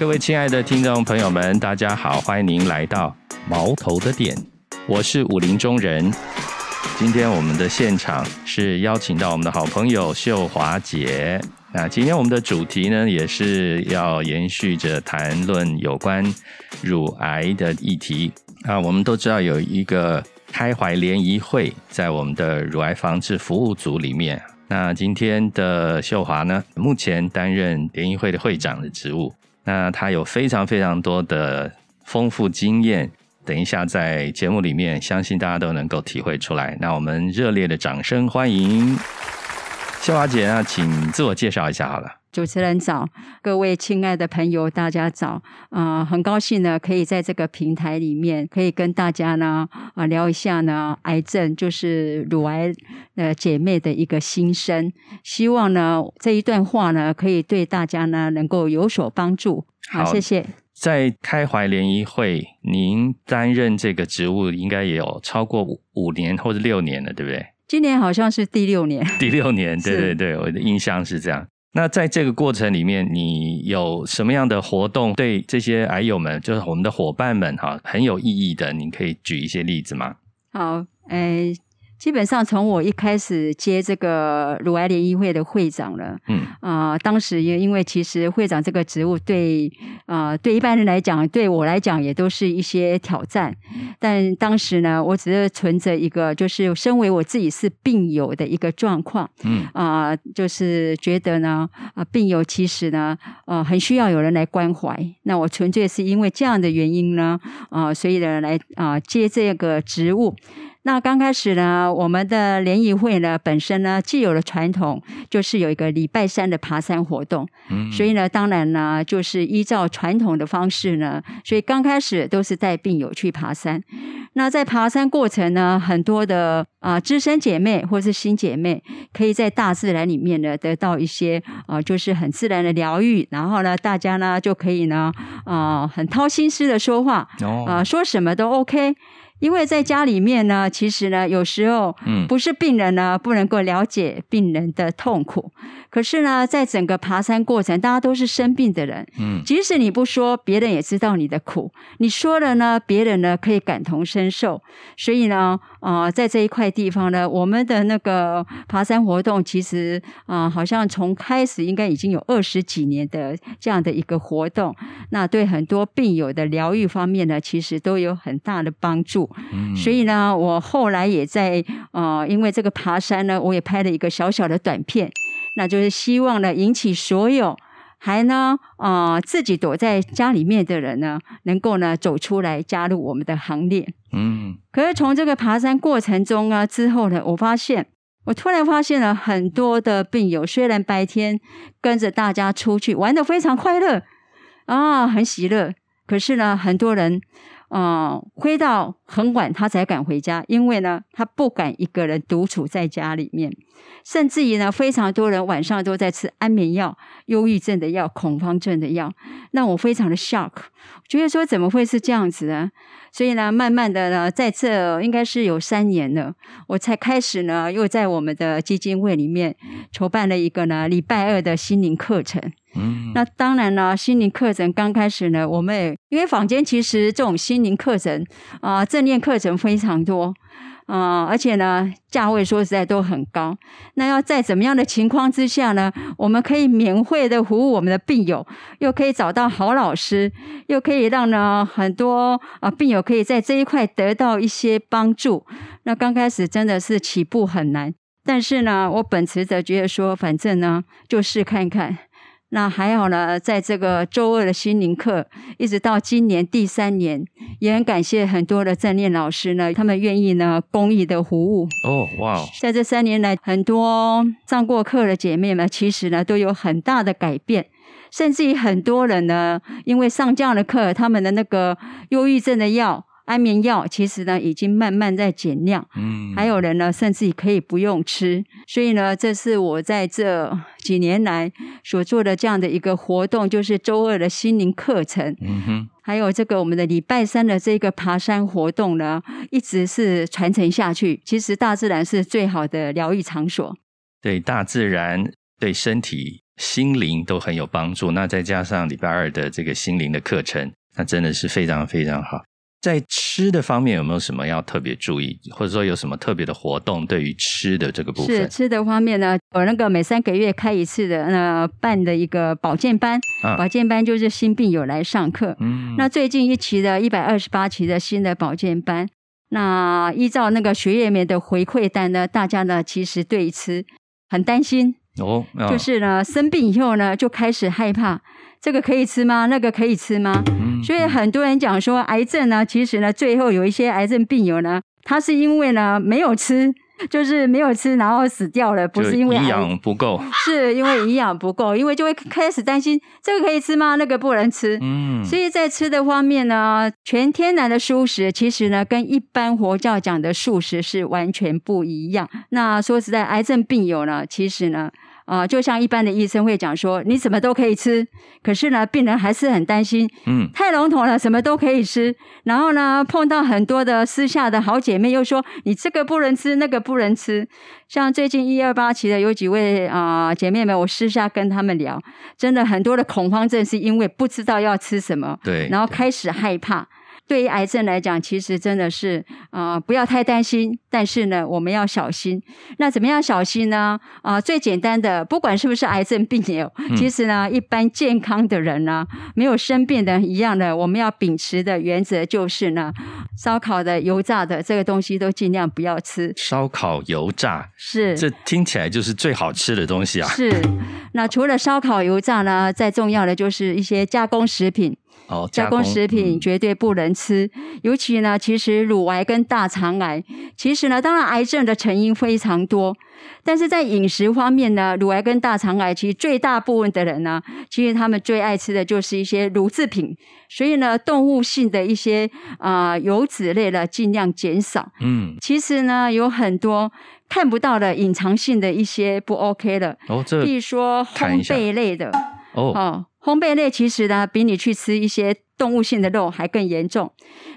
各位亲爱的听众朋友们，大家好，欢迎您来到毛头的点，我是武林中人。今天我们的现场是邀请到我们的好朋友秀华姐。那今天我们的主题呢，也是要延续着谈论有关乳癌的议题啊。我们都知道有一个开怀联谊会在我们的乳癌防治服务组里面。那今天的秀华呢，目前担任联谊会的会长的职务。那他有非常非常多的丰富经验，等一下在节目里面，相信大家都能够体会出来。那我们热烈的掌声欢迎秀华姐啊，请自我介绍一下好了。主持人早，各位亲爱的朋友，大家早啊！很高兴呢，可以在这个平台里面，可以跟大家呢啊聊一下呢癌症，就是乳癌呃姐妹的一个心声。希望呢这一段话呢，可以对大家呢能够有所帮助。好，谢谢。在开怀联谊会，您担任这个职务应该也有超过五五年或者六年了，对不对？今年好像是第六年。第六年，对对对，我的印象是这样。那在这个过程里面，你有什么样的活动对这些癌友们，就是我们的伙伴们哈，很有意义的？你可以举一些例子吗？好，诶。基本上从我一开始接这个乳癌联谊会的会长了，嗯啊，当时也因为其实会长这个职务对啊对一般人来讲，对我来讲也都是一些挑战。但当时呢，我只是存着一个，就是身为我自己是病友的一个状况，嗯啊，就是觉得呢啊病友其实呢呃很需要有人来关怀。那我纯粹是因为这样的原因呢啊，所以呢来啊接这个职务。那刚开始呢，我们的联谊会呢，本身呢既有了传统就是有一个礼拜三的爬山活动，嗯，所以呢，当然呢，就是依照传统的方式呢，所以刚开始都是带病友去爬山。那在爬山过程呢，很多的啊资深姐妹或是新姐妹，可以在大自然里面呢得到一些啊，就是很自然的疗愈，然后呢，大家呢就可以呢啊很掏心思的说话，啊说什么都 OK。因为在家里面呢，其实呢，有时候不是病人呢不能够了解病人的痛苦，可是呢，在整个爬山过程，大家都是生病的人，嗯，即使你不说，别人也知道你的苦；你说了呢，别人呢可以感同身受。所以呢，啊，在这一块地方呢，我们的那个爬山活动，其实啊，好像从开始应该已经有二十几年的这样的一个活动，那对很多病友的疗愈方面呢，其实都有很大的帮助。所以呢，我后来也在呃，因为这个爬山呢，我也拍了一个小小的短片，那就是希望呢，引起所有还呢啊自己躲在家里面的人呢，能够呢走出来加入我们的行列。嗯，可是从这个爬山过程中啊之后呢，我发现我突然发现了很多的病友，虽然白天跟着大家出去玩的非常快乐啊，很喜乐，可是呢，很多人。啊，回到很晚，他才敢回家，因为呢，他不敢一个人独处在家里面，甚至于呢，非常多人晚上都在吃安眠药、忧郁症的药、恐慌症的药，让我非常的 shock，觉得说怎么会是这样子呢？所以呢，慢慢的呢，在这应该是有三年了，我才开始呢，又在我们的基金会里面筹办了一个呢礼拜二的心灵课程。嗯，那当然了，心灵课程刚开始呢，我们也因为坊间其实这种心灵课程啊，正念课程非常多。啊，而且呢，价位说实在都很高。那要在怎么样的情况之下呢？我们可以免费的服务我们的病友，又可以找到好老师，又可以让呢很多啊病友可以在这一块得到一些帮助。那刚开始真的是起步很难，但是呢，我本持着觉得说，反正呢，就试看看。那还好呢，在这个周二的心灵课，一直到今年第三年，也很感谢很多的正念老师呢，他们愿意呢公益的服务。哦，哇！在这三年来，很多上过课的姐妹们，其实呢都有很大的改变，甚至于很多人呢，因为上这样的课，他们的那个忧郁症的药。安眠药其实呢，已经慢慢在减量。嗯，还有人呢，甚至可以不用吃。所以呢，这是我在这几年来所做的这样的一个活动，就是周二的心灵课程。嗯哼，还有这个我们的礼拜三的这个爬山活动呢，一直是传承下去。其实大自然是最好的疗愈场所。对大自然，对身体。心灵都很有帮助。那再加上礼拜二的这个心灵的课程，那真的是非常非常好。在吃的方面有没有什么要特别注意，或者说有什么特别的活动？对于吃的这个部分，是吃的方面呢？我那个每三个月开一次的那办的一个保健班，保健班就是新病友来上课。嗯，那最近一期的一百二十八期的新的保健班，那依照那个学员们的回馈单呢，大家呢其实对吃很担心哦，就是呢生病以后呢就开始害怕。这个可以吃吗？那个可以吃吗？所以很多人讲说，癌症呢，其实呢，最后有一些癌症病友呢，他是因为呢没有吃，就是没有吃，然后死掉了，不是因为营养不够，是因为营养不够，因为就会开始担心这个可以吃吗？那个不能吃。嗯，所以在吃的方面呢，全天然的素食其实呢，跟一般佛教讲的素食是完全不一样。那说实在，癌症病友呢，其实呢。啊，就像一般的医生会讲说，你什么都可以吃，可是呢，病人还是很担心，嗯，太笼统了，什么都可以吃。然后呢，碰到很多的私下的好姐妹又说，你这个不能吃，那个不能吃。像最近一二八期的有几位啊姐妹们，我私下跟他们聊，真的很多的恐慌症是因为不知道要吃什么，对，然后开始害怕。对于癌症来讲，其实真的是啊，不要太担心。但是呢，我们要小心。那怎么样小心呢？啊，最简单的，不管是不是癌症病友，其实呢，一般健康的人呢，没有生病的一样的，我们要秉持的原则就是呢，烧烤的、油炸的这个东西都尽量不要吃。烧烤、油炸是，这听起来就是最好吃的东西啊。是。那除了烧烤、油炸呢，再重要的就是一些加工食品。加工食品绝对不能吃，尤其呢，其实乳癌跟大肠癌，其实呢，当然癌症的成因非常多，但是在饮食方面呢，乳癌跟大肠癌其实最大部分的人呢，其实他们最爱吃的就是一些乳制品，所以呢，动物性的一些啊油脂类的尽量减少。嗯，其实呢，有很多看不到的隐藏性的一些不 OK 的，哦，这比如说烘焙类的，哦。烘焙类其实呢，比你去吃一些动物性的肉还更严重。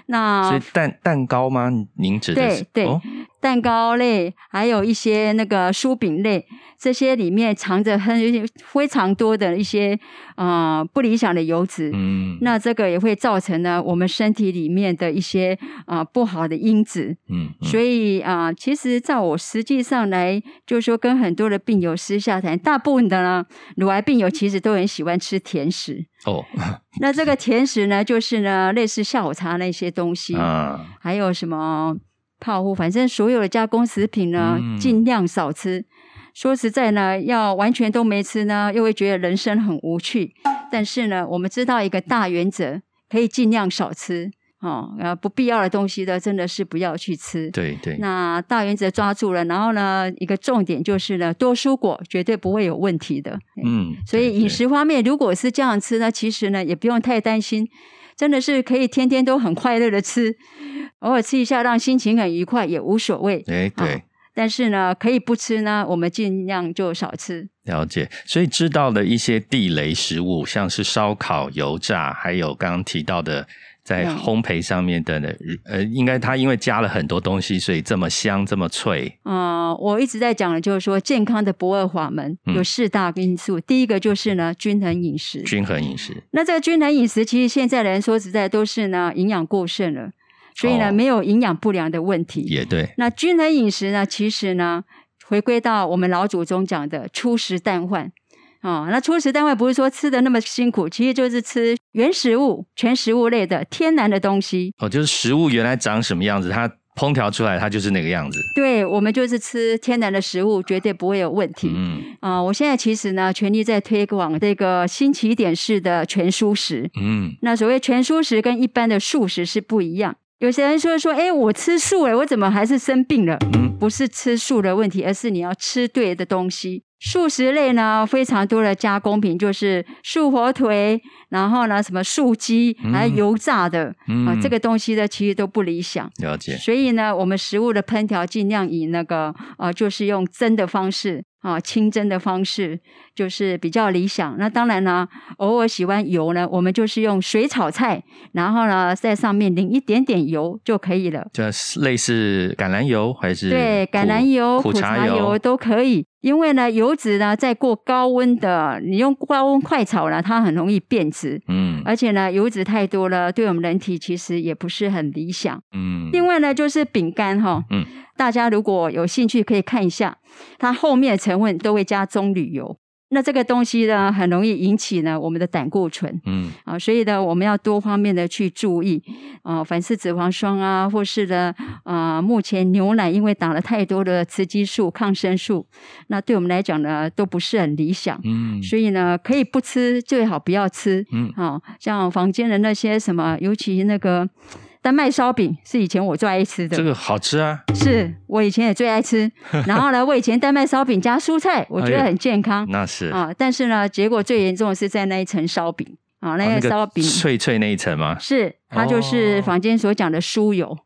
那是蛋蛋糕吗？您指的是？对对。蛋糕类，还有一些那个酥饼类，这些里面藏着很非常多的一些啊不理想的油脂。嗯，那这个也会造成呢我们身体里面的一些啊不好的因子。嗯，所以啊，其实在我实际上来，就是说跟很多的病友私下谈，大部分的呢乳癌病友其实都很喜欢吃甜食。哦，那这个甜食呢，就是呢类似下午茶那些东西啊，还有什么？泡芙，反正所有的加工食品呢，尽量少吃。说实在呢，要完全都没吃呢，又会觉得人生很无趣。但是呢，我们知道一个大原则，可以尽量少吃。哦，呃，不必要的东西呢，真的是不要去吃。对对。那大原则抓住了，然后呢，一个重点就是呢，多蔬果绝对不会有问题的。嗯。所以饮食方面，如果是这样吃呢，其实呢，也不用太担心。真的是可以天天都很快乐的吃，偶尔吃一下让心情很愉快也无所谓。哎，对。但是呢，可以不吃呢，我们尽量就少吃。了解。所以知道的一些地雷食物，像是烧烤、油炸，还有刚刚提到的。在烘焙上面的呢，呃，应该它因为加了很多东西，所以这么香，这么脆。嗯，我一直在讲的就是说，健康的不二法门有四大因素。第一个就是呢，均衡饮食。均衡饮食。那这个均衡饮食，其实现在的人说实在都是呢，营养过剩了，所以呢，没有营养不良的问题。也对。那均衡饮食呢，其实呢，回归到我们老祖宗讲的粗食淡饭。哦，那粗食单位不是说吃的那么辛苦，其实就是吃原食物、全食物类的天然的东西。哦，就是食物原来长什么样子，它烹调出来它就是那个样子。对，我们就是吃天然的食物，绝对不会有问题。嗯，啊，我现在其实呢，全力在推广这个新起点式的全蔬食。嗯，那所谓全蔬食跟一般的素食是不一样。有些人说说，哎，我吃素哎，我怎么还是生病了？嗯，不是吃素的问题，而是你要吃对的东西。素食类呢，非常多的加工品，就是素火腿，然后呢，什么素鸡，还有油炸的啊，这个东西呢，其实都不理想。了解。所以呢，我们食物的烹调尽量以那个呃，就是用蒸的方式啊，清蒸的方式，就是比较理想。那当然呢，偶尔喜欢油呢，我们就是用水炒菜，然后呢，在上面淋一点点油就可以了。就是类似橄榄油还是？对，橄榄油、苦茶油都可以。因为呢，油脂呢在过高温的，你用高温快炒呢，它很容易变质。嗯，而且呢，油脂太多了，对我们人体其实也不是很理想。嗯，另外呢，就是饼干哈，嗯，大家如果有兴趣可以看一下，它后面的成分都会加棕榈油。那这个东西呢，很容易引起呢我们的胆固醇，嗯啊，所以呢，我们要多方面的去注意啊，反式脂肪酸啊，或是呢啊，目前牛奶因为打了太多的雌激素、抗生素，那对我们来讲呢，都不是很理想，嗯，所以呢，可以不吃，最好不要吃，嗯，啊像房间的那些什么，尤其那个。丹麦烧饼是以前我最爱吃的，这个好吃啊！是我以前也最爱吃。然后呢，我以前丹麦烧饼加蔬菜，我觉得很健康。那是啊，但是呢，结果最严重的是在那一层烧饼啊，那个烧饼脆脆那一层吗？是，它就是坊间所讲的酥油。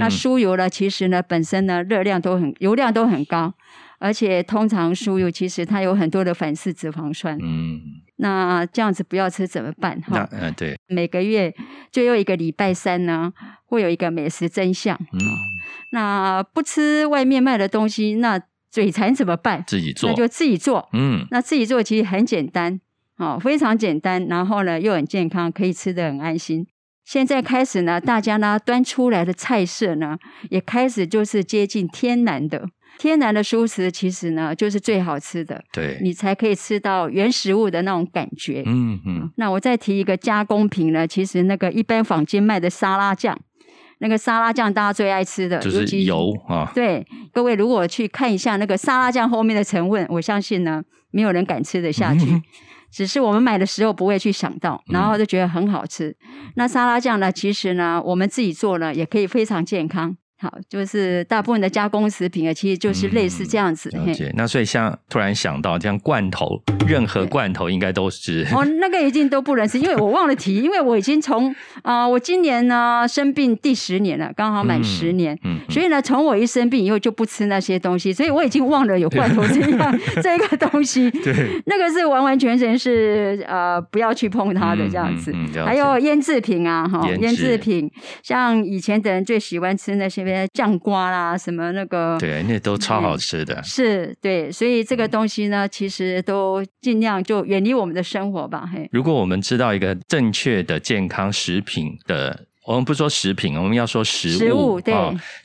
那酥油呢，其实呢，本身呢，热量都很，油量都很高。而且通常酥油其实它有很多的反式脂肪酸，嗯，那这样子不要吃怎么办？哈，嗯，对，每个月最后一个礼拜三呢，会有一个美食真相，嗯，那不吃外面卖的东西，那嘴馋怎么办？自己做，那就自己做，嗯，那自己做其实很简单，哦，非常简单，然后呢又很健康，可以吃的很安心。现在开始呢，大家呢端出来的菜色呢，也开始就是接近天然的。天然的蔬食其实呢，就是最好吃的，对，你才可以吃到原食物的那种感觉。嗯嗯。那我再提一个加工品呢，其实那个一般坊间卖的沙拉酱，那个沙拉酱大家最爱吃的就是油啊。对，各位如果去看一下那个沙拉酱后面的成分，我相信呢，没有人敢吃得下去。只是我们买的时候不会去想到，然后就觉得很好吃。那沙拉酱呢，其实呢，我们自己做呢，也可以非常健康。好，就是大部分的加工食品啊，其实就是类似这样子。了解。那所以像突然想到，像罐头，任何罐头应该都是哦，那个一定都不能吃，因为我忘了提，因为我已经从啊，我今年呢生病第十年了，刚好满十年，嗯，所以呢，从我一生病以后就不吃那些东西，所以我已经忘了有罐头这样 这个东西。对，那个是完完全全是呃不要去碰它的这样子。还有腌制品啊，哈，腌制品，像以前的人最喜欢吃那些。酱瓜啦，什么那个？对，那都超好吃的。是，对，所以这个东西呢，其实都尽量就远离我们的生活吧。嘿，如果我们知道一个正确的健康食品的，我们不说食品，我们要说食物，对，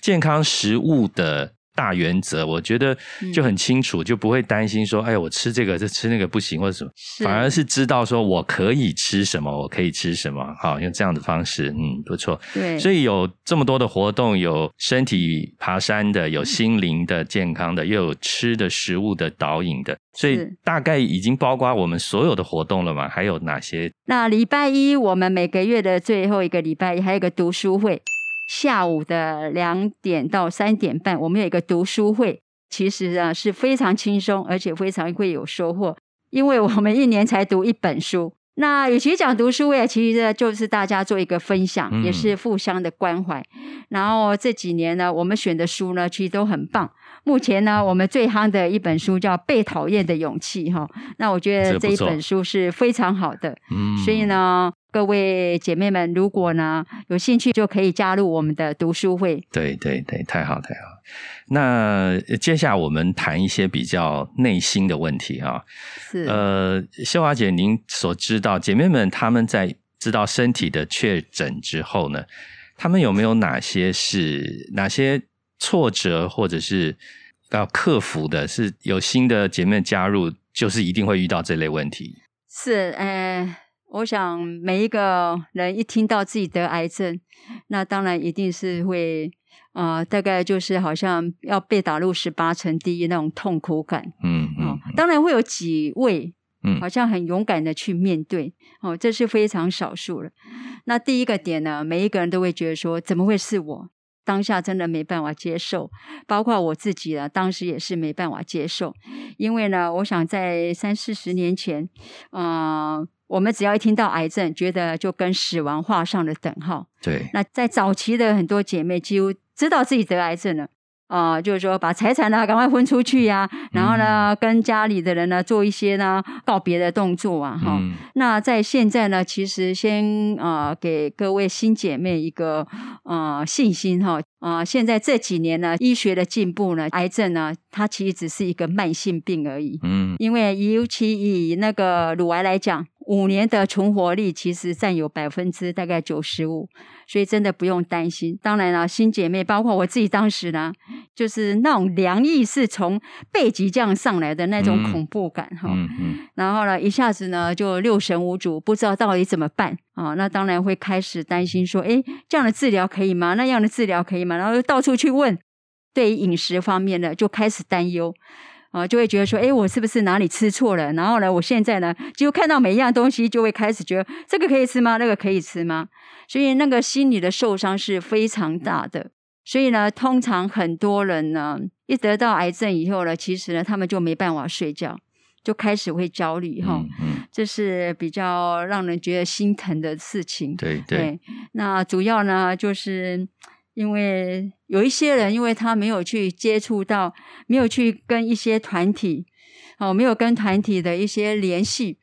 健康食物的。大原则，我觉得就很清楚，就不会担心说，哎，我吃这个，这吃那个不行，或者什么，反而是知道说我可以吃什么，我可以吃什么，好，用这样的方式，嗯，不错。对，所以有这么多的活动，有身体爬山的，有心灵的健康的，又有吃的食物的导引的，所以大概已经包括我们所有的活动了嘛？还有哪些？那礼拜一我们每个月的最后一个礼拜一，还有个读书会。下午的两点到三点半，我们有一个读书会，其实啊是非常轻松，而且非常会有收获，因为我们一年才读一本书。那与其讲读书会，其实就是大家做一个分享，也是互相的关怀。然后这几年呢，我们选的书呢，其实都很棒。目前呢，我们最夯的一本书叫《被讨厌的勇气》哈，那我觉得这一本书是非常好的。嗯，所以呢。各位姐妹们，如果呢有兴趣，就可以加入我们的读书会。对对对，太好太好。那接下来我们谈一些比较内心的问题啊。是呃，秀华姐，您所知道姐妹们他们在知道身体的确诊之后呢，他们有没有哪些是哪些挫折，或者是要克服的？是有新的姐妹加入，就是一定会遇到这类问题。是，呃。我想每一个人一听到自己得癌症，那当然一定是会啊，大概就是好像要被打入十八层地狱那种痛苦感。嗯嗯，当然会有几位，嗯，好像很勇敢的去面对。哦，这是非常少数了。那第一个点呢，每一个人都会觉得说，怎么会是我？当下真的没办法接受，包括我自己啊，当时也是没办法接受。因为呢，我想在三四十年前，啊。我们只要一听到癌症，觉得就跟死亡画上了等号。对。那在早期的很多姐妹，几乎知道自己得癌症了，啊，就是说把财产呢赶快分出去呀，然后呢跟家里的人呢做一些呢告别的动作啊，哈。那在现在呢，其实先啊给各位新姐妹一个呃信心哈啊！现在这几年呢，医学的进步呢，癌症呢，它其实只是一个慢性病而已。嗯，因为尤其以那个乳癌来讲。五年的存活率其实占有百分之大概九十五，所以真的不用担心。当然了，新姐妹包括我自己，当时呢，就是那种凉意是从背脊这样上来的那种恐怖感哈。嗯嗯。然后呢，一下子呢就六神无主，不知道到底怎么办啊。那当然会开始担心说，哎，这样的治疗可以吗？那样的治疗可以吗？然后到处去问，对于饮食方面的就开始担忧。啊，就会觉得说，哎，我是不是哪里吃错了？然后呢，我现在呢，就看到每一样东西，就会开始觉得这个可以吃吗？那个可以吃吗？所以那个心理的受伤是非常大的。所以呢，通常很多人呢，一得到癌症以后呢，其实呢，他们就没办法睡觉，就开始会焦虑哈。嗯，这是比较让人觉得心疼的事情。对对。那主要呢，就是。因为有一些人，因为他没有去接触到，没有去跟一些团体，哦，没有跟团体的一些联系，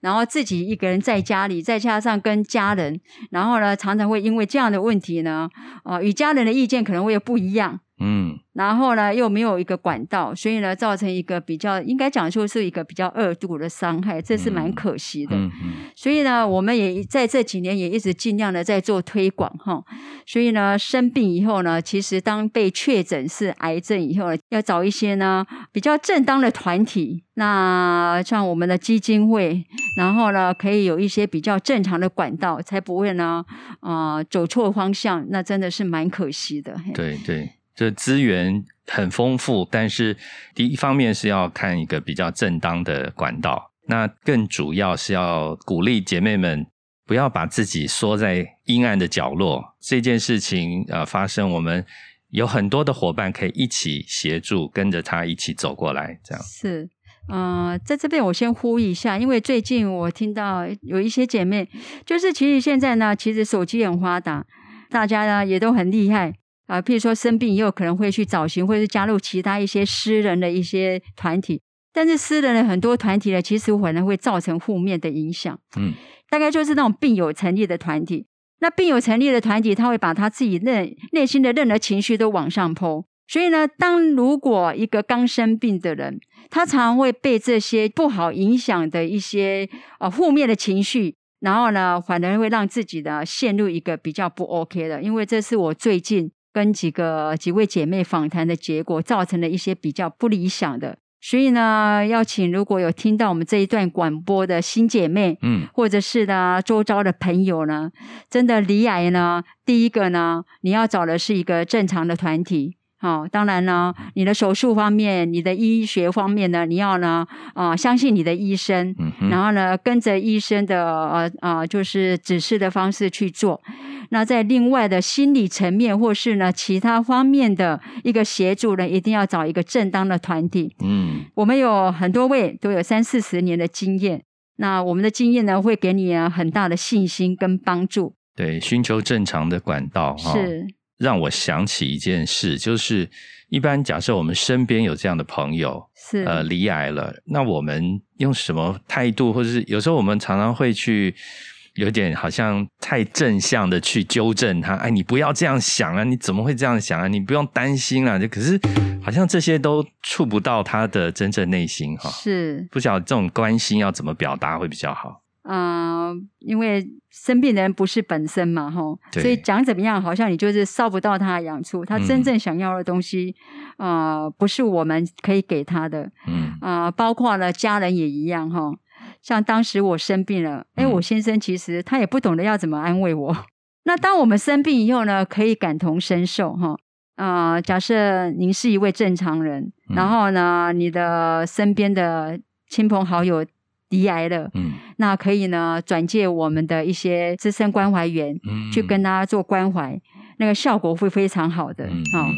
然后自己一个人在家里，再加上跟家人，然后呢，常常会因为这样的问题呢，啊，与家人的意见可能会不一样。嗯，然后呢，又没有一个管道，所以呢，造成一个比较应该讲说是一个比较恶度的伤害，这是蛮可惜的。嗯嗯。所以呢，我们也在这几年也一直尽量的在做推广哈。所以呢，生病以后呢，其实当被确诊是癌症以后呢，要找一些呢比较正当的团体，那像我们的基金会，然后呢，可以有一些比较正常的管道，才不会呢啊走错方向。那真的是蛮可惜的。对对。这资源很丰富，但是第一方面是要看一个比较正当的管道，那更主要是要鼓励姐妹们不要把自己缩在阴暗的角落。这件事情呃发生，我们有很多的伙伴可以一起协助，跟着他一起走过来。这样是，嗯，在这边我先呼一下，因为最近我听到有一些姐妹，就是其实现在呢，其实手机很发达，大家呢也都很厉害。啊，譬如说生病也有可能会去找寻，或者是加入其他一些私人的一些团体。但是私人的很多团体呢，其实可能会造成负面的影响。嗯，大概就是那种病友成立的团体。那病友成立的团体，他会把他自己内内心的任何情绪都往上抛。所以呢，当如果一个刚生病的人，他常常会被这些不好影响的一些呃负面的情绪，然后呢，反而会让自己的陷入一个比较不 OK 的。因为这是我最近。跟几个几位姐妹访谈的结果，造成了一些比较不理想的，所以呢，要请如果有听到我们这一段广播的新姐妹，嗯，或者是呢周遭的朋友呢，真的离癌呢，第一个呢，你要找的是一个正常的团体。好，当然呢，你的手术方面，你的医学方面呢，你要呢啊相信你的医生，然后呢跟着医生的呃啊就是指示的方式去做。那在另外的心理层面或是呢其他方面的一个协助呢，一定要找一个正当的团体。嗯，我们有很多位都有三四十年的经验，那我们的经验呢会给你很大的信心跟帮助。对，寻求正常的管道是。让我想起一件事，就是一般假设我们身边有这样的朋友，是呃离癌了，那我们用什么态度，或者是有时候我们常常会去有点好像太正向的去纠正他，哎，你不要这样想啊，你怎么会这样想啊？你不用担心啊，就可是好像这些都触不到他的真正内心哈。是不晓得这种关心要怎么表达会比较好。嗯，因为生病的人不是本身嘛，哈，所以讲怎么样，好像你就是烧不到他的痒处，他真正想要的东西，啊，不是我们可以给他的，嗯，啊，包括了家人也一样，哈，像当时我生病了，哎，我先生其实他也不懂得要怎么安慰我，那当我们生病以后呢，可以感同身受，哈，啊，假设您是一位正常人，然后呢，你的身边的亲朋好友。离癌了，嗯，那可以呢，转介我们的一些资深关怀员，嗯，去跟他做关怀，那个效果会非常好的，好，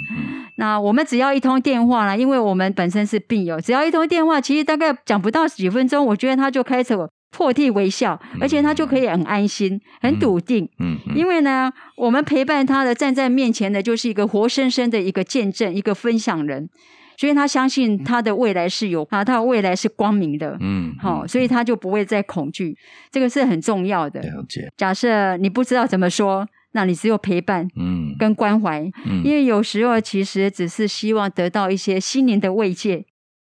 那我们只要一通电话啦，因为我们本身是病友，只要一通电话，其实大概讲不到几分钟，我觉得他就开始破涕为笑，而且他就可以很安心、很笃定，嗯，因为呢，我们陪伴他的站在面前的，就是一个活生生的一个见证，一个分享人。所以他相信他的未来是有啊，他的未来是光明的，嗯，好，所以他就不会再恐惧，这个是很重要的。了解。假设你不知道怎么说，那你只有陪伴，嗯，跟关怀，嗯，因为有时候其实只是希望得到一些心灵的慰藉。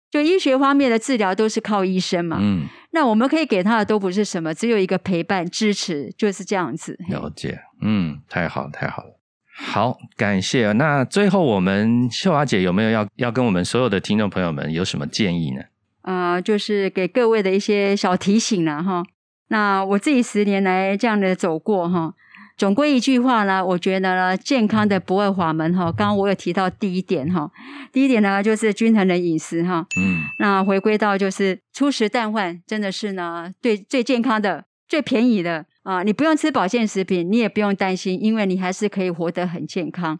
就医学方面的治疗都是靠医生嘛，嗯，那我们可以给他的都不是什么，只有一个陪伴支持，就是这样子。了解，嗯，太好太好了，好，感谢。那最后我们秀华姐有没有要要跟我们所有的听众朋友们有什么建议呢？啊，就是给各位的一些小提醒了哈。那我自己十年来这样的走过哈。总归一句话呢，我觉得呢，健康的不二法门哈。刚刚我有提到第一点哈，第一点呢就是均衡的饮食哈。嗯。那回归到就是粗食淡饭，真的是呢，对最健康的、最便宜的啊。你不用吃保健食品，你也不用担心，因为你还是可以活得很健康。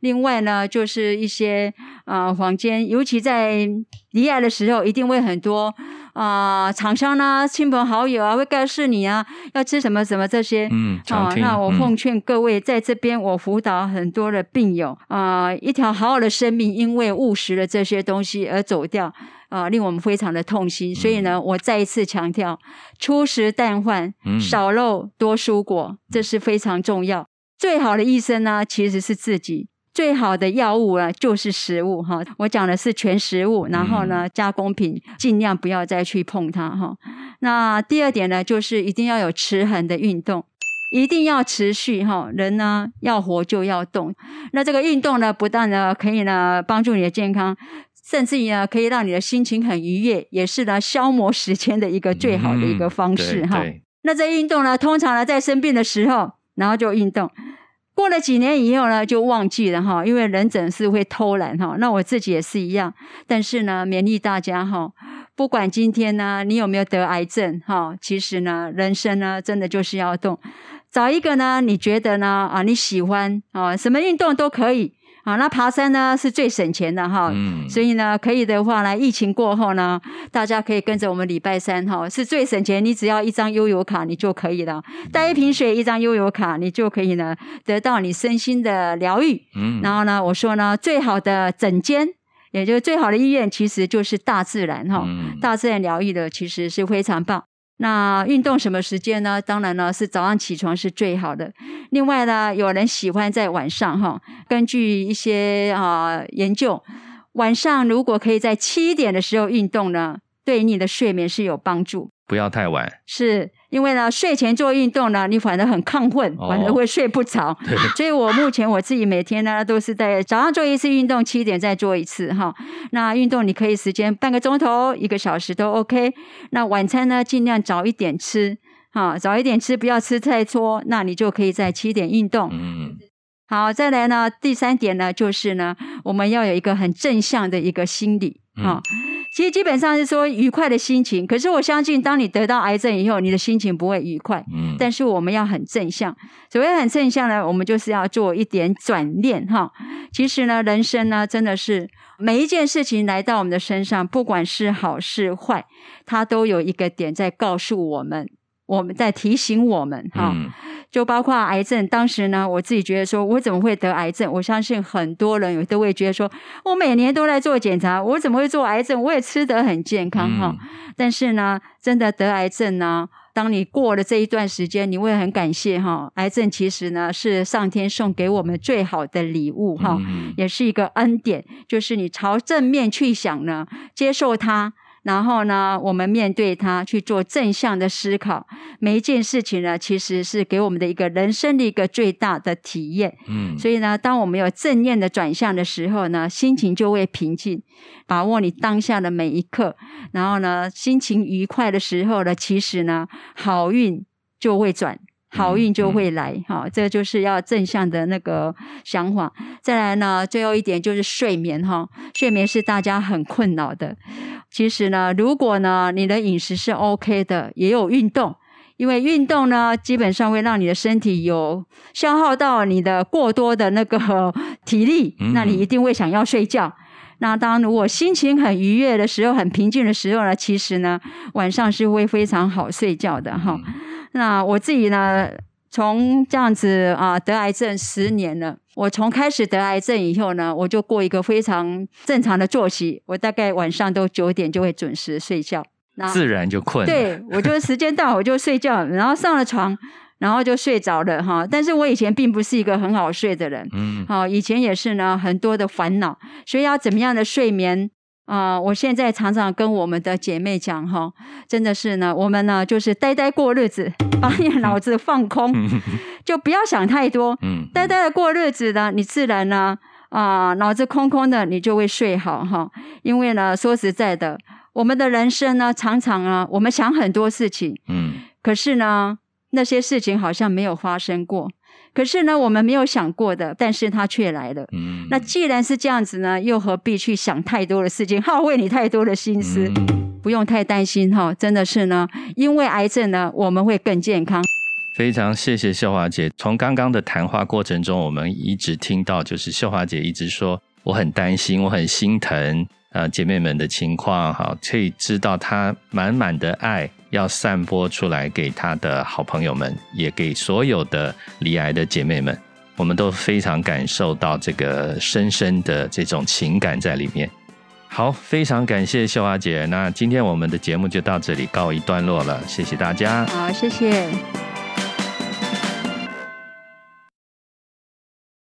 另外呢，就是一些啊，房间，尤其在离癌的时候，一定会很多啊，厂商啊，亲朋好友啊，会告诉你啊，要吃什么什么这些。嗯，啊，那我奉劝各位，在这边我辅导很多的病友啊，一条好好的生命，因为误食了这些东西而走掉啊，令我们非常的痛心。所以呢，我再一次强调，粗食淡饭，少肉多蔬果，这是非常重要。最好的医生呢，其实是自己。最好的药物啊，就是食物哈。我讲的是全食物，然后呢，加工品尽量不要再去碰它哈。那第二点呢，就是一定要有持恒的运动，一定要持续哈。人呢，要活就要动。那这个运动呢，不但呢可以呢帮助你的健康，甚至于呢可以让你的心情很愉悦，也是呢消磨时间的一个最好的一个方式哈。那这运动呢，通常呢在生病的时候，然后就运动。过了几年以后呢，就忘记了哈，因为人总是会偷懒哈。那我自己也是一样，但是呢，勉励大家哈，不管今天呢你有没有得癌症哈，其实呢，人生呢真的就是要动，找一个呢你觉得呢啊你喜欢啊什么运动都可以。啊，那爬山呢是最省钱的哈，所以呢，可以的话呢，疫情过后呢，大家可以跟着我们礼拜三哈，是最省钱，你只要一张悠游卡，你就可以了，带一瓶水，一张悠游卡，你就可以呢，得到你身心的疗愈。嗯，然后呢，我说呢，最好的诊间，也就是最好的医院，其实就是大自然哈，大自然疗愈的其实是非常棒。那运动什么时间呢？当然呢是早上起床是最好的。另外呢，有人喜欢在晚上哈，根据一些啊研究，晚上如果可以在七点的时候运动呢，对你的睡眠是有帮助。不要太晚。是。因为呢，睡前做运动呢，你反而很亢奋，反而会睡不着。所以我目前我自己每天呢，都是在早上做一次运动，七点再做一次哈。那运动你可以时间半个钟头、一个小时都 OK。那晚餐呢，尽量早一点吃哈，早一点吃，不要吃太多。那你就可以在七点运动。嗯。好，再来呢，第三点呢，就是呢，我们要有一个很正向的一个心理哈。其实基本上是说愉快的心情，可是我相信，当你得到癌症以后，你的心情不会愉快。嗯，但是我们要很正向。所谓很正向呢，我们就是要做一点转念哈。其实呢，人生呢，真的是每一件事情来到我们的身上，不管是好是坏，它都有一个点在告诉我们。我们在提醒我们哈，就包括癌症。当时呢，我自己觉得说，我怎么会得癌症？我相信很多人都会觉得说，我每年都在做检查，我怎么会做癌症？我也吃得很健康哈。但是呢，真的得癌症呢，当你过了这一段时间，你会很感谢哈。癌症其实呢，是上天送给我们最好的礼物哈，也是一个恩典，就是你朝正面去想呢，接受它。然后呢，我们面对它去做正向的思考，每一件事情呢，其实是给我们的一个人生的一个最大的体验。嗯，所以呢，当我们有正念的转向的时候呢，心情就会平静，把握你当下的每一刻，然后呢，心情愉快的时候呢，其实呢，好运就会转。好运就会来，哈，这就是要正向的那个想法。再来呢，最后一点就是睡眠，哈，睡眠是大家很困扰的。其实呢，如果呢你的饮食是 OK 的，也有运动，因为运动呢基本上会让你的身体有消耗到你的过多的那个 体力，那你一定会想要睡觉。那当如果心情很愉悦的时候，很平静的时候呢，其实呢晚上是会非常好睡觉的，哈。那我自己呢，从这样子啊得癌症十年了。我从开始得癌症以后呢，我就过一个非常正常的作息。我大概晚上都九点就会准时睡觉，那自然就困。对，我就时间到我就睡觉，然后上了床，然后就睡着了哈。但是我以前并不是一个很好睡的人，嗯，好，以前也是呢，很多的烦恼，所以要怎么样的睡眠啊？我现在常常跟我们的姐妹讲哈，真的是呢，我们呢就是呆呆过日子，把你脑子放空，就不要想太多，嗯，呆呆的过日子呢，你自然呢啊脑子空空的，你就会睡好哈。因为呢，说实在的。我们的人生呢，常常啊，我们想很多事情，嗯，可是呢，那些事情好像没有发生过。可是呢，我们没有想过的，但是它却来了。嗯，那既然是这样子呢，又何必去想太多的事情，耗费你太多的心思？不用太担心哈，真的是呢，因为癌症呢，我们会更健康。非常谢谢秀华姐。从刚刚的谈话过程中，我们一直听到，就是秀华姐一直说，我很担心，我很心疼。呃，姐妹们的情况哈，可以知道她满满的爱要散播出来给他的好朋友们，也给所有的离癌的姐妹们，我们都非常感受到这个深深的这种情感在里面。好，非常感谢秀华姐，那今天我们的节目就到这里告一段落了，谢谢大家。好，谢谢。